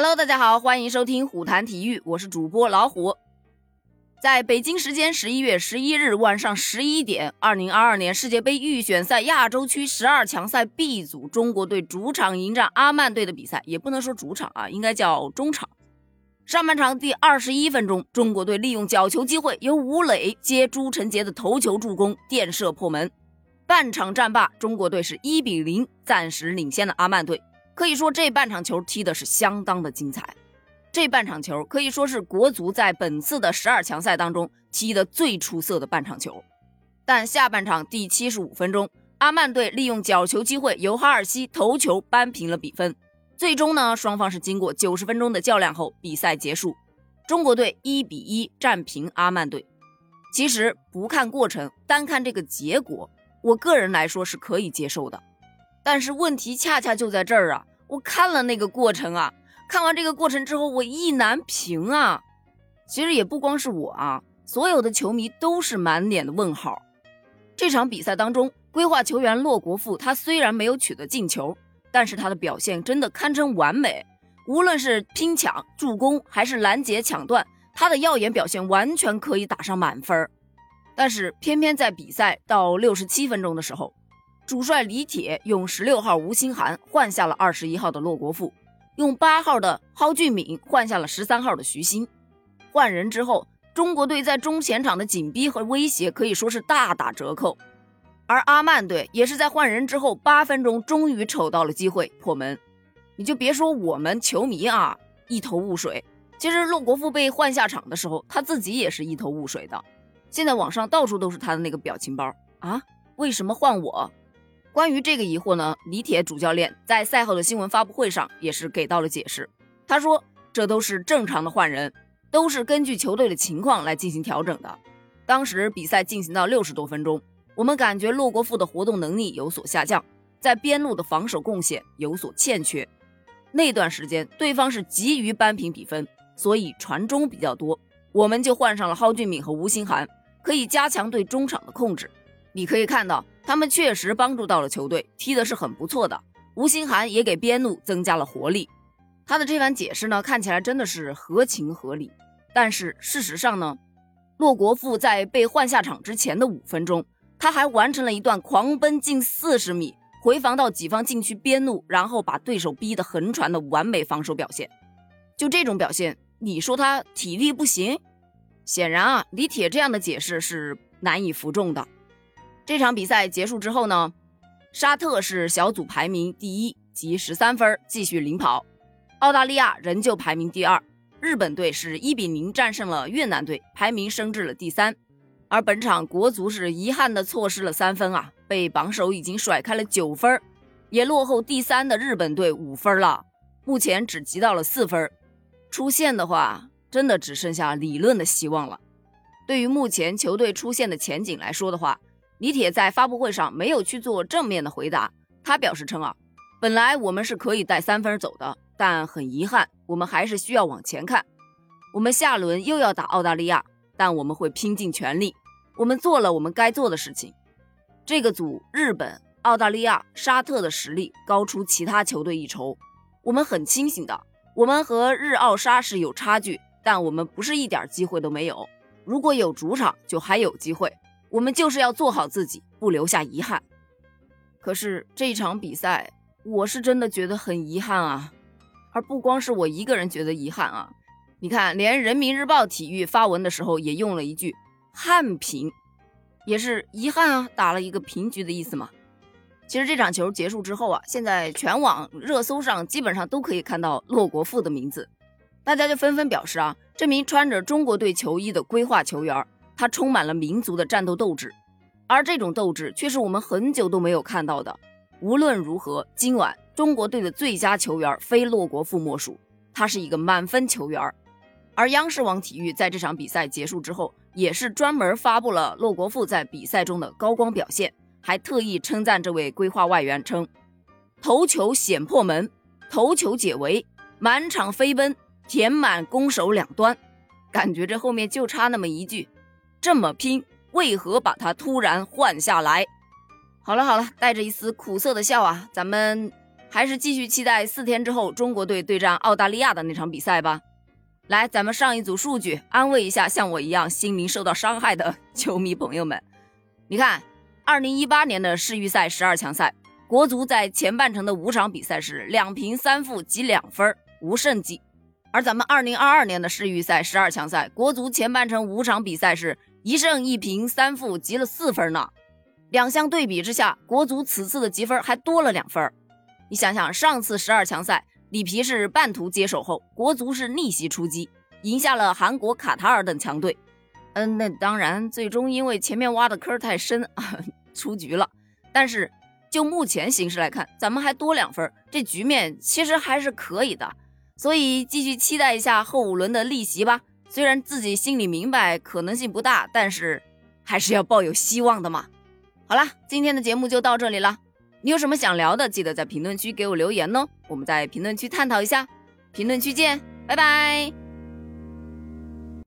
Hello，大家好，欢迎收听虎谈体育，我是主播老虎。在北京时间十一月十一日晚上十一点，二零二二年世界杯预选赛亚洲区十二强赛 B 组，中国队主场迎战阿曼队的比赛，也不能说主场啊，应该叫中场。上半场第二十一分钟，中国队利用角球机会，由吴磊接朱晨杰的头球助攻，垫射破门。半场战罢，中国队是一比零暂时领先了阿曼队。可以说这半场球踢的是相当的精彩，这半场球可以说是国足在本次的十二强赛当中踢的最出色的半场球。但下半场第七十五分钟，阿曼队利用角球机会，由哈尔西头球扳平了比分。最终呢，双方是经过九十分钟的较量后，比赛结束，中国队一比一战平阿曼队。其实不看过程，单看这个结果，我个人来说是可以接受的。但是问题恰恰就在这儿啊！我看了那个过程啊，看完这个过程之后，我意难平啊。其实也不光是我啊，所有的球迷都是满脸的问号。这场比赛当中，规划球员骆国富他虽然没有取得进球，但是他的表现真的堪称完美。无论是拼抢、助攻还是拦截抢断，他的耀眼表现完全可以打上满分。但是偏偏在比赛到六十七分钟的时候。主帅李铁用十六号吴兴涵换下了二十一号的骆国富，用八号的蒿俊闵换下了十三号的徐新。换人之后，中国队在中前场的紧逼和威胁可以说是大打折扣。而阿曼队也是在换人之后八分钟，终于瞅到了机会破门。你就别说我们球迷啊一头雾水，其实骆国富被换下场的时候，他自己也是一头雾水的。现在网上到处都是他的那个表情包啊，为什么换我？关于这个疑惑呢，李铁主教练在赛后的新闻发布会上也是给到了解释。他说：“这都是正常的换人，都是根据球队的情况来进行调整的。当时比赛进行到六十多分钟，我们感觉洛国富的活动能力有所下降，在边路的防守贡献有所欠缺。那段时间对方是急于扳平比分，所以传中比较多，我们就换上了蒿俊闵和吴兴涵，可以加强对中场的控制。你可以看到。”他们确实帮助到了球队，踢的是很不错的。吴兴涵也给边路增加了活力。他的这番解释呢，看起来真的是合情合理。但是事实上呢，骆国富在被换下场之前的五分钟，他还完成了一段狂奔近四十米，回防到己方禁区边路，然后把对手逼得横传的完美防守表现。就这种表现，你说他体力不行？显然啊，李铁这样的解释是难以服众的。这场比赛结束之后呢，沙特是小组排名第一，积十三分，继续领跑。澳大利亚仍旧排名第二。日本队是一比零战胜了越南队，排名升至了第三。而本场国足是遗憾的错失了三分啊，被榜首已经甩开了九分，也落后第三的日本队五分了。目前只积到了四分，出线的话，真的只剩下理论的希望了。对于目前球队出线的前景来说的话，李铁在发布会上没有去做正面的回答，他表示称啊，本来我们是可以带三分走的，但很遗憾，我们还是需要往前看。我们下轮又要打澳大利亚，但我们会拼尽全力。我们做了我们该做的事情。这个组日本、澳大利亚、沙特的实力高出其他球队一筹。我们很清醒的，我们和日澳沙是有差距，但我们不是一点机会都没有。如果有主场，就还有机会。我们就是要做好自己，不留下遗憾。可是这场比赛，我是真的觉得很遗憾啊！而不光是我一个人觉得遗憾啊！你看，连人民日报体育发文的时候也用了一句“憾平”，也是遗憾啊，打了一个平局的意思嘛。其实这场球结束之后啊，现在全网热搜上基本上都可以看到骆国富的名字，大家就纷纷表示啊，这名穿着中国队球衣的规划球员。他充满了民族的战斗斗志，而这种斗志却是我们很久都没有看到的。无论如何，今晚中国队的最佳球员非骆国富莫属，他是一个满分球员。而央视网体育在这场比赛结束之后，也是专门发布了骆国富在比赛中的高光表现，还特意称赞这位规划外援，称头球险破门，头球解围，满场飞奔，填满攻守两端，感觉这后面就差那么一句。这么拼，为何把他突然换下来？好了好了，带着一丝苦涩的笑啊，咱们还是继续期待四天之后中国队对战澳大利亚的那场比赛吧。来，咱们上一组数据，安慰一下像我一样心灵受到伤害的 球迷朋友们。你看，二零一八年的世预赛十二强赛，国足在前半程的五场比赛是两平三负积两分，无胜绩；而咱们二零二二年的世预赛十二强赛，国足前半程五场比赛是一胜一平三负积了四分呢。两相对比之下，国足此次的积分还多了两分。你想想，上次十二强赛，里皮是半途接手后，国足是逆袭出击，赢下了韩国、卡塔尔等强队。嗯，那当然，最终因为前面挖的坑太深啊，出局了。但是就目前形势来看，咱们还多两分，这局面其实还是可以的。所以继续期待一下后五轮的逆袭吧。虽然自己心里明白可能性不大，但是还是要抱有希望的嘛。好了，今天的节目就到这里了。你有什么想聊的，记得在评论区给我留言哦，我们在评论区探讨一下。评论区见，拜拜。